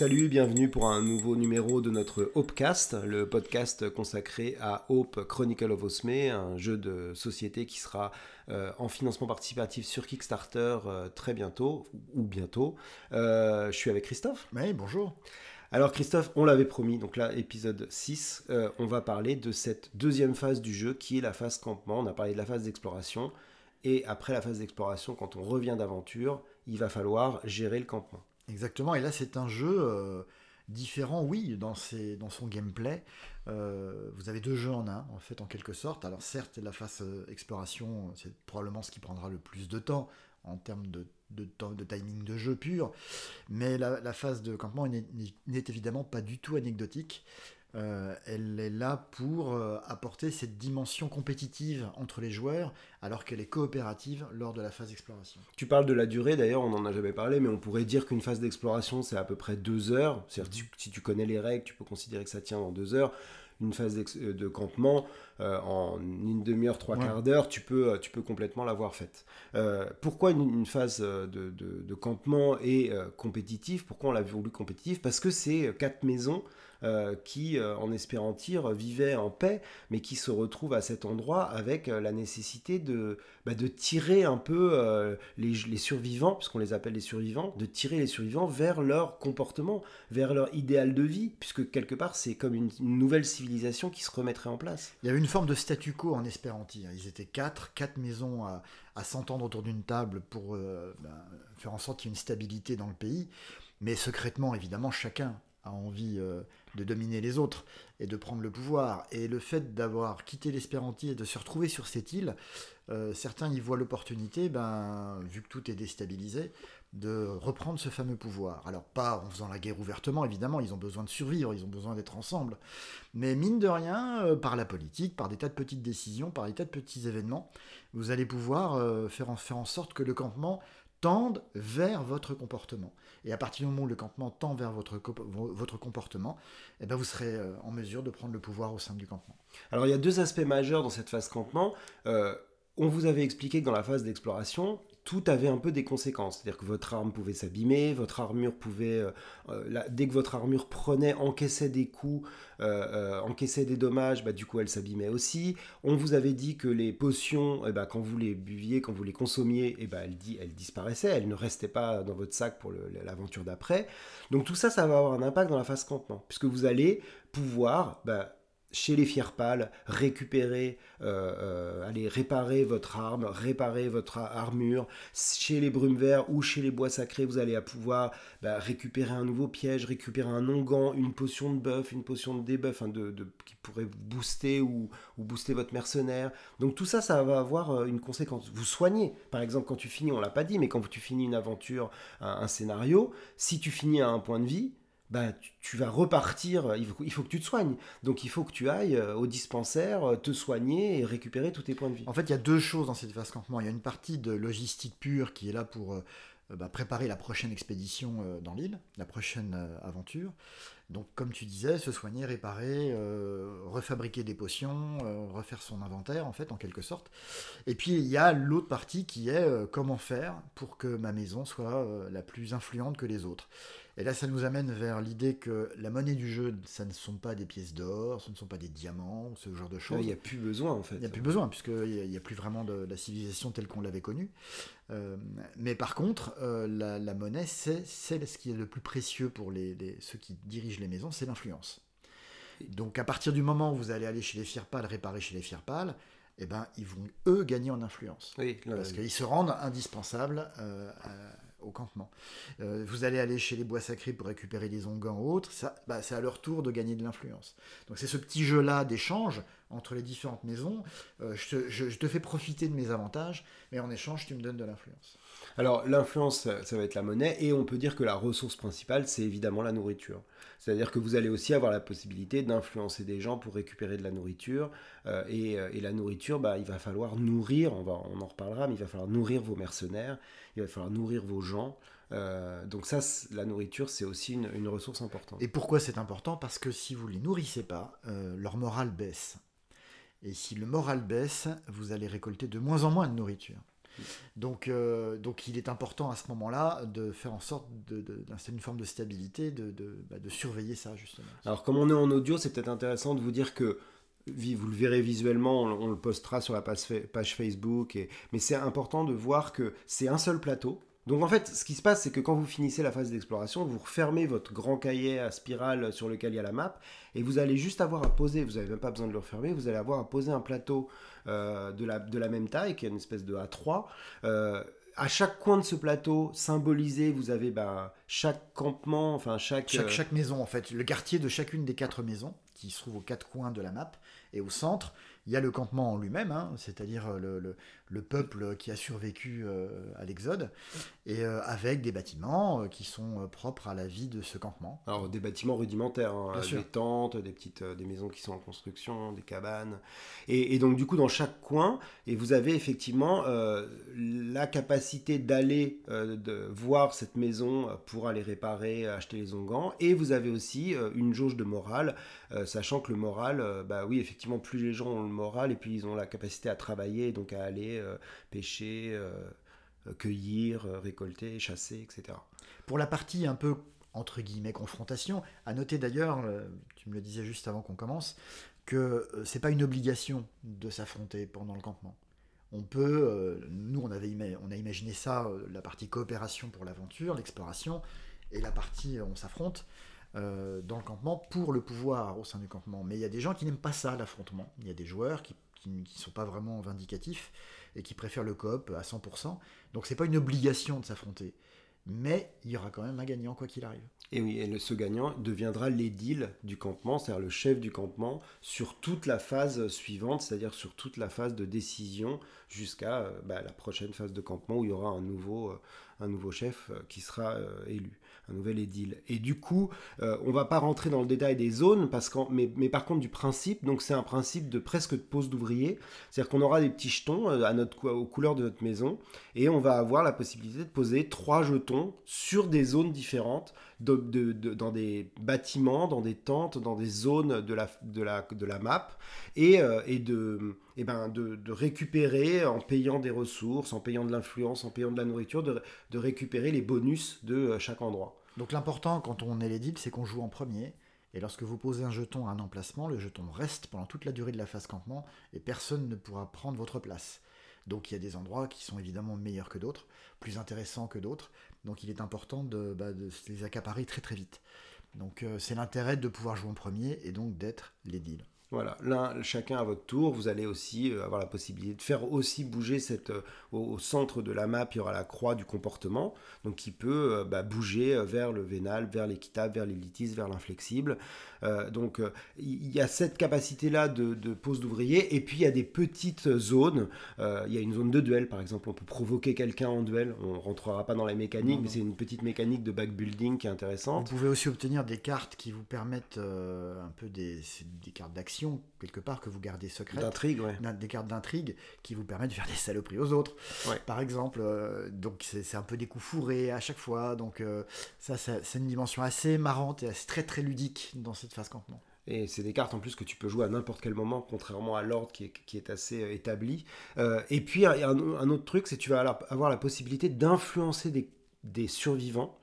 Salut, bienvenue pour un nouveau numéro de notre Hopecast, le podcast consacré à Hope Chronicle of Osme, un jeu de société qui sera euh, en financement participatif sur Kickstarter euh, très bientôt, ou bientôt. Euh, je suis avec Christophe. Oui, bonjour. Alors Christophe, on l'avait promis, donc là, épisode 6, on va parler de cette deuxième phase du jeu qui est la phase campement. On a parlé de la phase d'exploration, et après la phase d'exploration, quand on revient d'aventure, il va falloir gérer le campement. Exactement, et là c'est un jeu euh, différent, oui, dans, son gameplay. Euh, vous avez deux jeux en un, en fait, en quelque sorte. Alors certes, la phase euh, exploration, c'est probablement ce qui prendra le plus de temps en termes de timing de jeu pur, mais la, la phase de campement n'est évidemment pas du tout anecdotique. Euh, elle est là pour euh, apporter cette dimension compétitive entre les joueurs, alors qu'elle est coopérative lors de la phase d'exploration. Tu parles de la durée, d'ailleurs, on n'en a jamais parlé, mais on pourrait dire qu'une phase d'exploration, c'est à peu près deux heures. C'est-à-dire, si tu connais les règles, tu peux considérer que ça tient en deux heures une phase euh, de campement en une demi-heure, trois quarts d'heure, tu peux, tu peux complètement l'avoir faite. pourquoi une, phase de, de, campement est compétitive? Pourquoi on l'a voulu compétitive? Parce que c'est quatre maisons euh, qui, euh, en espérantir, vivait en paix, mais qui se retrouve à cet endroit avec euh, la nécessité de, bah, de tirer un peu les, les, survivants, puisqu'on les appelle les survivants, de tirer les survivants vers leur comportement, vers leur idéal de vie, puisque quelque part c'est comme une, nouvelle civilisation qui se remettrait en place. Il y avait une forme de statu quo en espérantie. Ils étaient quatre, quatre maisons à, s'entendre autour d'une table pour bah, faire en sorte qu'il y ait une stabilité dans le pays. Mais secrètement, évidemment, chacun a envie euh, de dominer les autres et de prendre le pouvoir. Et le fait d'avoir quitté l'Espérantie et de se retrouver sur cette île, euh, certains y voient l'opportunité, ben, vu que tout est déstabilisé, de reprendre ce fameux pouvoir. Alors pas en faisant la guerre ouvertement, évidemment, ils ont besoin de survivre, ils ont besoin d'être ensemble. Mais mine de rien, euh, par la politique, par des tas de petites décisions, par des tas de petits événements, vous allez pouvoir faire, faire en sorte que le campement tendent vers votre comportement. Et à partir du moment où le campement tend vers votre, comportement, eh ben vous serez euh, en mesure de prendre le pouvoir au sein du campement. Alors il y a deux aspects majeurs dans cette phase campement. Euh, on vous avait expliqué que dans la phase d'exploration, tout avait un peu des conséquences. C'est-à-dire que votre arme pouvait s'abîmer, votre armure pouvait, euh, euh, dès que votre armure prenait, encaissait des coups, euh, encaissait des dommages, bah, du coup elle s'abîmait aussi. On vous avait dit que les potions, eh bah, quand vous les buviez, quand vous les consommiez, eh bah, elles, disparaissaient, elles ne restaient pas dans votre sac pour l'aventure d'après. Donc tout ça, ça va avoir un impact dans la phase campement, puisque vous allez pouvoir... Bah, chez les Fierpales, récupérer, euh, euh, aller réparer votre arme, réparer votre armure. Chez les Brumes Verts ou chez les Bois Sacrés, vous allez pouvoir bah, récupérer un nouveau piège, récupérer un onguent, une potion de buff, une potion de debuff de, qui pourrait vous booster ou, booster votre mercenaire. Donc tout ça, ça va avoir euh, une conséquence. Vous soignez. Par exemple, quand tu finis, on l'a pas dit, mais quand tu finis une aventure, un scénario, si tu finis à un point de vie, bah, tu, vas repartir, il faut, il faut, que tu te soignes. Donc il faut que tu ailles euh, au dispensaire, euh, te soigner et récupérer tous tes points de vie. En fait, il y a deux choses dans cette phase campement. Il y a une partie de logistique pure qui est là pour euh, bah, préparer la prochaine expédition dans l'île, la prochaine aventure. Donc comme tu disais, se soigner, réparer, refabriquer des potions, refaire son inventaire en fait en quelque sorte. Et puis il y a l'autre partie qui est comment faire pour que ma maison soit la plus influente que les autres. Et là, ça nous amène vers l'idée que la monnaie du jeu, ça ne sont pas des pièces d'or, ce ne sont pas des diamants, ce genre de choses. Il n'y a plus besoin, en fait. Il n'y a plus besoin, puisqu'il n'y a, a, plus vraiment de, la civilisation telle qu'on l'avait connue. Euh, mais par contre, euh, la, monnaie, c'est ce qui est le plus précieux pour les, ceux qui dirigent les maisons, c'est l'influence. Donc à partir du moment où vous allez aller chez les Firpal, réparer chez les Firpal, eh ben, ils vont, eux, gagner en influence. Oui, parce qu'ils se rendent indispensables euh, au campement. Euh, vous allez aller chez les bois sacrés pour récupérer des onguents ou autres, ça, bah, c'est à leur tour de gagner de l'influence. Donc c'est ce petit jeu-là d'échange entre les différentes maisons. Euh, je, te, fais profiter de mes avantages, mais en échange, tu me donnes de l'influence. Alors l'influence, ça va être la monnaie, et on peut dire que la ressource principale, c'est évidemment la nourriture. C'est-à-dire que vous allez aussi avoir la possibilité d'influencer des gens pour récupérer de la nourriture, euh, et, la nourriture, bah, il va falloir nourrir, on, va, on en reparlera, mais il va falloir nourrir vos mercenaires, il va falloir nourrir vos gens. Euh, donc ça, la nourriture, c'est aussi une, ressource importante. Et pourquoi c'est important? Parce que si vous les nourrissez pas, euh, leur morale baisse. Et si le moral baisse, vous allez récolter de moins en moins de nourriture. Donc, euh, donc il est important à ce moment-là de faire en sorte d'installer une forme de stabilité, de, bah, de, surveiller ça justement. Alors comme on est en audio, c'est peut-être intéressant de vous dire que vous le verrez visuellement, on, le postera sur la page, Facebook, mais c'est important de voir que c'est un seul plateau. Donc en fait, ce qui se passe, c'est que quand vous finissez la phase d'exploration, vous refermez votre grand cahier à spirale sur lequel il y a la map, et vous allez juste avoir à poser, vous n'avez même pas besoin de le refermer, vous allez avoir à poser un plateau euh, de, la, même taille, qui est une espèce de A3. Euh, à chaque coin de ce plateau, symbolisé, vous avez bah, chaque campement, enfin chaque... chaque... Euh, chaque maison en fait, le quartier de chacune des quatre maisons qui se trouve aux quatre coins de la map. Et au centre, il y a le campement en lui-même, hein, c'est-à-dire euh, le, le, peuple qui a survécu euh, à l'Exode, et euh, avec des bâtiments qui sont propres à la vie de ce campement. Alors des bâtiments rudimentaires, hein, des tentes, des petites, des maisons qui sont en construction, des cabanes, et, donc du coup dans chaque coin, et vous avez effectivement la capacité d'aller voir cette maison pour aller réparer, acheter les ongans, et vous avez aussi une jauge de morale, sachant que le moral, bah oui effectivement plus les gens ont le moral et puis ils ont la capacité à travailler, donc à aller euh, pêcher, euh, cueillir, euh, récolter, chasser, etc. Pour la partie un peu entre guillemets confrontation, à noter d'ailleurs, tu me le disais juste avant qu'on commence, que c'est pas une obligation de s'affronter pendant le campement. On peut, nous on avait on a imaginé ça, la partie coopération pour l'aventure, l'exploration, et la partie on s'affronte. Euh, dans le campement pour le pouvoir au sein du campement. Mais il y a des gens qui n'aiment pas ça, l'affrontement. Il y a des joueurs qui ne sont pas vraiment vindicatifs et qui préfèrent le coop à 100%. Donc c'est pas une obligation de s'affronter. Mais il y aura quand même un gagnant quoi qu'il arrive. Et oui, et ce gagnant deviendra l'édile du campement, c'est-à-dire le chef du campement, sur toute la phase suivante, c'est-à-dire sur toute la phase de décision jusqu'à euh, bah, la prochaine phase de campement où il y aura un nouveau, euh, un nouveau chef qui sera élu un nouvel édile. Et du coup, euh, on va pas rentrer dans le détail des zones, parce qu'en, mais, mais, par contre du principe, donc c'est un principe de presque de pose d'ouvrier, c'est-à-dire qu'on aura des petits jetons euh, à notre, aux couleurs de notre maison, et on va avoir la possibilité de poser trois jetons sur des zones différentes, de, dans des bâtiments, dans des tentes, dans des zones de la, de la, de la map, et, euh, et de eh ben de, récupérer en payant des ressources, en payant de l'influence, en payant de la nourriture, de, récupérer les bonus de chaque endroit. Donc l'important quand on est l'édile, c'est qu'on joue en premier. Et lorsque vous posez un jeton à un emplacement, le jeton reste pendant toute la durée de la phase campement et personne ne pourra prendre votre place. Donc il y a des endroits qui sont évidemment meilleurs que d'autres, plus intéressants que d'autres. Donc il est important de, bah, les accaparer très très vite. Donc euh, c'est l'intérêt de pouvoir jouer en premier et donc d'être l'édile. Voilà, l'un, chacun à votre tour, vous allez aussi euh, avoir la possibilité de faire aussi bouger cette, euh, au, centre de la map, il y aura la croix du comportement, donc qui peut euh, bah, bouger vers le vénal, vers l'équitable, vers l'élitiste, vers l'inflexible. donc il y a cette capacité-là de, pose d'ouvrier, et puis il y a des petites zones. il y a une zone de duel, par exemple, on peut provoquer quelqu'un en duel. On rentrera pas dans la mécanique, mais c'est une petite mécanique de backbuilding qui est intéressante. Vous pouvez aussi obtenir des cartes qui vous permettent un peu des, des cartes d'action quelque part que vous gardez secrète. D'intrigue, Des cartes d'intrigue qui vous permettent de faire des saloperies aux autres. Par exemple, euh, donc c'est un peu des coups fourrés à chaque fois. Donc euh, ça, c'est une dimension assez marrante et assez, très très ludique dans cette phase campement. Et c'est des cartes en plus que tu peux jouer à n'importe quel moment, contrairement à l'ordre qui est, qui est, assez euh, établi. et puis, un, un, autre truc, c'est que tu vas avoir la possibilité d'influencer des, des survivants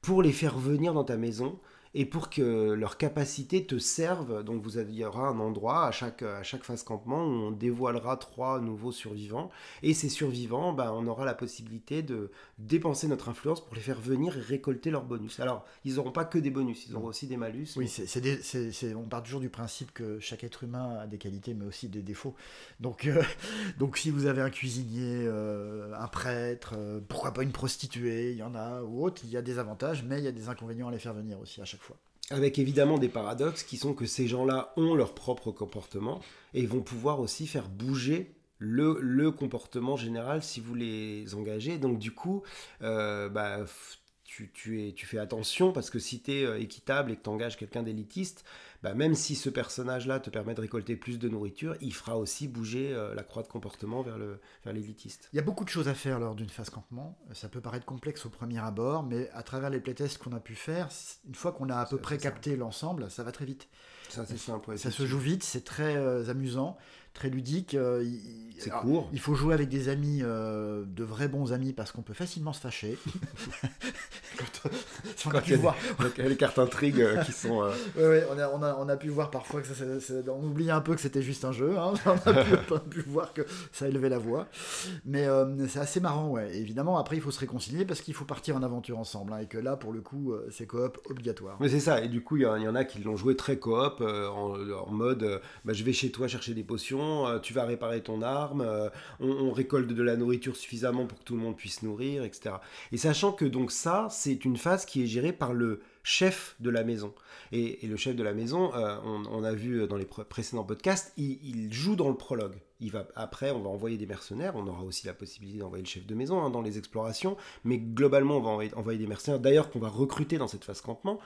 pour les faire venir dans ta maison et pour que leur capacité te serve. Donc il y aura un endroit à chaque, à chaque phase campement où on dévoilera trois nouveaux survivants. Et ces survivants, bah, on aura la possibilité de dépenser notre influence pour les faire venir et récolter leurs bonus. Alors, ils n'auront pas que des bonus, ils auront aussi des malus. Oui, c'est on part toujours du principe que chaque être humain a des qualités, mais aussi des défauts. Donc, euh, donc si vous avez un cuisinier, euh, un prêtre, euh, pourquoi pas une prostituée, il y en a, ou autre, il y a des avantages, mais il y a des inconvénients à les faire venir aussi à chaque avec évidemment des paradoxes qui sont que ces gens-là ont leur propre comportement et vont pouvoir aussi faire bouger le, comportement général si vous les engagez. Donc du coup, euh, bah, tu, tu fais attention parce que si tu es euh, équitable et que tu engages quelqu'un d'élitiste, bah, même si ce personnage-là te permet de récolter plus de nourriture, il fera aussi bouger euh, la croix de comportement vers l'élitiste. il y a beaucoup de choses à faire lors d'une phase campement. Ça peut paraître complexe au premier abord, mais à travers les playtests qu'on a pu faire, une fois qu'on a à peu près capté l'ensemble, ça va très vite. Ça, ça se joue vite, c'est très euh, amusant. Très ludique. euh, il- C'est alors, court. Il faut jouer avec des amis, euh, de vrais bons amis, parce qu'on peut facilement se fâcher. Quand, si on a Quand pu a voir, les cartes intrigues euh, qui sont. euh, Ouais, ouais, on, a, on, a, on a pu voir parfois que ça, ça- ça- on oubliait un peu que c'était juste un jeu. hein. On, a pu, on a pu voir que ça élevait la voix. Mais c'est assez marrant, ouais. Et évidemment, après, il faut se réconcilier parce qu'il faut partir en aventure ensemble. hein, et que là, pour le coup, c'est coop obligatoire. Mais c'est ça, et du coup, il y, en- il y en a qui l'ont joué très coop, en, en mode bah, je vais chez toi chercher des potions, euh, tu vas réparer ton arme, euh, on, récolte de la nourriture suffisamment pour que tout le monde puisse nourrir, etc. Et sachant que donc ça, c'est une phase qui est gérée par le chef de la maison. Et, le chef de la maison, euh, on, a vu dans les pré- précédents podcasts, il, il joue dans le prologue. Il va, après, on va envoyer des mercenaires, on aura aussi la possibilité d'envoyer le chef de maison hein, dans les explorations, mais globalement, on va envoyer, envoyer des mercenaires, d'ailleurs qu'on va recruter dans cette phase campement.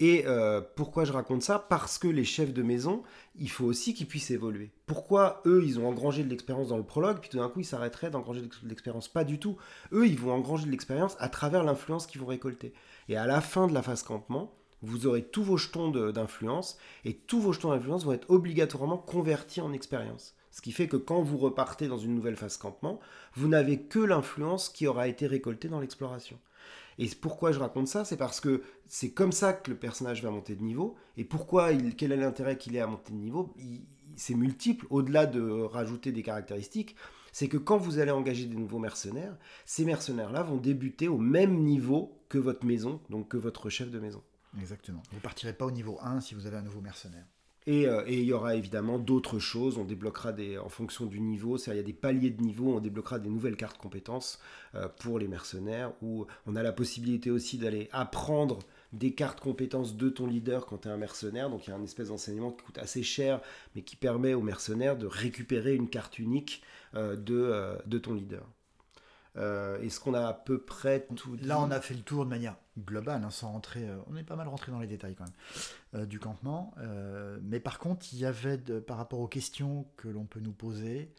Et euh, pourquoi je raconte ça? Parce que les chefs de maison, il faut aussi qu'ils puissent évoluer. Pourquoi eux, ils ont engrangé de l'expérience dans le prologue, puis tout d'un coup, ils s'arrêteraient d'engranger de l'expérience? Pas du tout. Eux, ils vont engranger de l'expérience à travers l'influence qu'ils vont récolter. Et à la fin de la phase campement, vous aurez tous vos jetons d'influence, et tous vos jetons d'influence vont être obligatoirement convertis en expérience. Ce qui fait que quand vous repartez dans une nouvelle phase campement, vous n'avez que l'influence qui aura été récoltée dans l'exploration. Et pourquoi je raconte ça C'est parce que c'est comme ça que le personnage va monter de niveau. Et pourquoi Quel est l'intérêt qu'il ait à monter de niveau? C'est multiple, au-delà de rajouter des caractéristiques. C'est que quand vous allez engager des nouveaux mercenaires, ces mercenaires-là vont débuter au même niveau que votre maison, donc que votre chef de maison. Exactement. Vous partirez pas au niveau 1 si vous avez un nouveau mercenaire. Et, euh, et il y aura évidemment d'autres choses. On débloquera des, en fonction du niveau. C'est-à-dire, il y a des paliers de niveau. On débloquera des nouvelles cartes compétences euh, pour les mercenaires. Où on a la possibilité aussi d'aller apprendre des cartes compétences de ton leader quand tu es un mercenaire. Donc il y a un espèce d'enseignement qui coûte assez cher, mais qui permet aux mercenaires de récupérer une carte unique euh, de ton leader. Euh, Est-ce qu'on a à peu près tout Là, on a fait le tour de manière globale, hein, sans rentrer. euh, on est pas mal rentré dans les détails quand même euh, du campement. Euh, mais par contre, il y avait par rapport aux questions que l'on peut nous poser.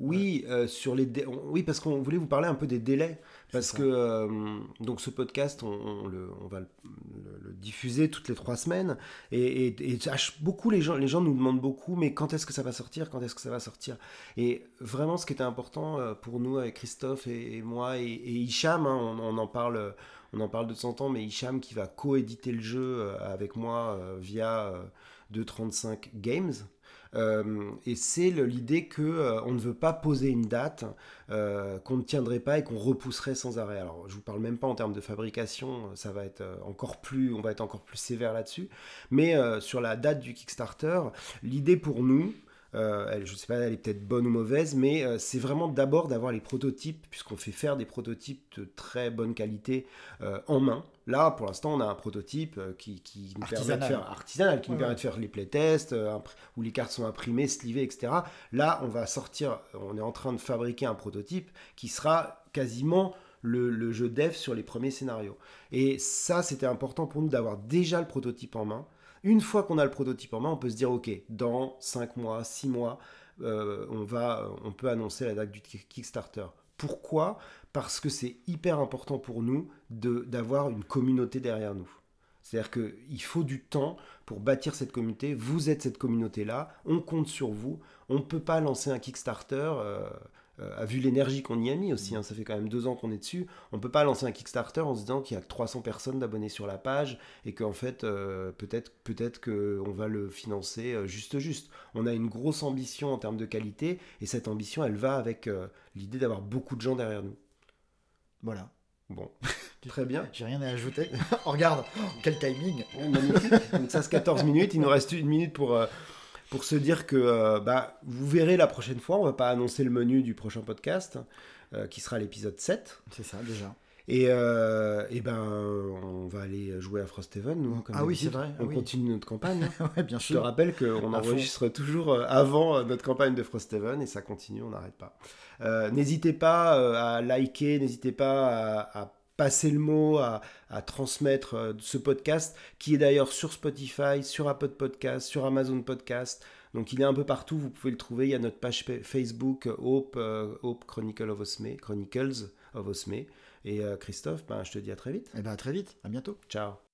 Oui, euh, sur les dé- oui, parce qu'on voulait vous parler un peu des délais. Parce que euh, donc ce podcast, on, on le, on va le, diffuser toutes les trois semaines. Et, beaucoup, les gens, les gens nous demandent beaucoup, mais quand est-ce que ça va sortir Quand est-ce que ça va sortir? Et vraiment, ce qui était important euh, pour nous, avec Christophe et, et moi et, et Hicham, hein, on, on en parle. On en parle de temps en temps, mais Hicham qui va co-éditer le jeu euh, avec moi euh, via euh, 235 Games. Euh, et c'est l'idée que on ne veut pas poser une date qu'on ne tiendrait pas et qu'on repousserait sans arrêt. Alors, je vous parle même pas en termes de fabrication, ça va être encore plus, on va être encore plus sévère là-dessus. Mais sur la date du Kickstarter, l'idée pour nous, euh, elle- je sais pas, elle est peut-être bonne ou mauvaise, mais euh, c'est vraiment d'abord d'avoir les prototypes, puisqu'on fait faire des prototypes de très bonne qualité euh, en main. Là, pour l'instant, on a un prototype qui, qui nous permet de Artisanal. faire artisanal, qui nous permet ouais. de faire les playtests, où les cartes sont imprimées, slivées, etc. Là, on va sortir, on est en train de fabriquer un prototype qui sera quasiment le, le jeu dev sur les premiers scénarios. Et ça, c'était important pour nous d'avoir déjà le prototype en main. Une fois qu'on a le prototype en main, on peut se dire, OK, dans 5 mois, 6 mois, euh, on, va, on peut annoncer la date du Ki- Kickstarter. Pourquoi? Parce que c'est hyper important pour nous d'avoir une communauté derrière nous. C'est-à-dire qu'il faut du temps pour bâtir cette communauté. Vous êtes cette communauté-là. On compte sur vous. On ne peut pas lancer un Kickstarter. Euh, a vu l'énergie qu'on y a mis aussi, hein, ça fait quand même deux ans qu'on est dessus. On peut pas lancer un Kickstarter en se disant qu'il y a que 300 personnes d'abonnés sur la page et qu'en fait euh, peut-être peut-être que on va le financer euh, juste juste. On a une grosse ambition en termes de qualité et cette ambition elle va avec euh, l'idée d'avoir beaucoup de gens derrière nous. Voilà. Bon, très bien. J'ai rien à ajouter. Oh, regarde, quel timing. Donc ça c'est 14 minutes, il nous reste une minute pour, euh, pour se dire que euh, bah, vous verrez la prochaine fois, on va pas annoncer le menu du prochain podcast, euh, qui sera l'épisode 7. C'est ça, déjà. Et, euh, et ben on va aller jouer à Frosthaven, nous. comme Ah oui, c'est vrai, ah On oui. continue notre campagne. hein. ouais, bien Je te rappelle qu'on enregistre toujours avant notre campagne de Frosthaven et ça continue, on n'arrête pas. Euh, n'hésitez pas à liker, n'hésitez pas à, à passer le mot, à, à transmettre euh, ce podcast qui est d'ailleurs sur Spotify, sur Apple Podcast, sur Amazon Podcast. Donc il est un peu partout, vous pouvez le trouver. Il y a notre page pa- Facebook euh, Hope, euh, Hope Chronicle of Osme, Chronicles of Osme. Et euh, Christophe, ben, je te dis à très vite. Eh ben, à très vite. À bientôt. Ciao.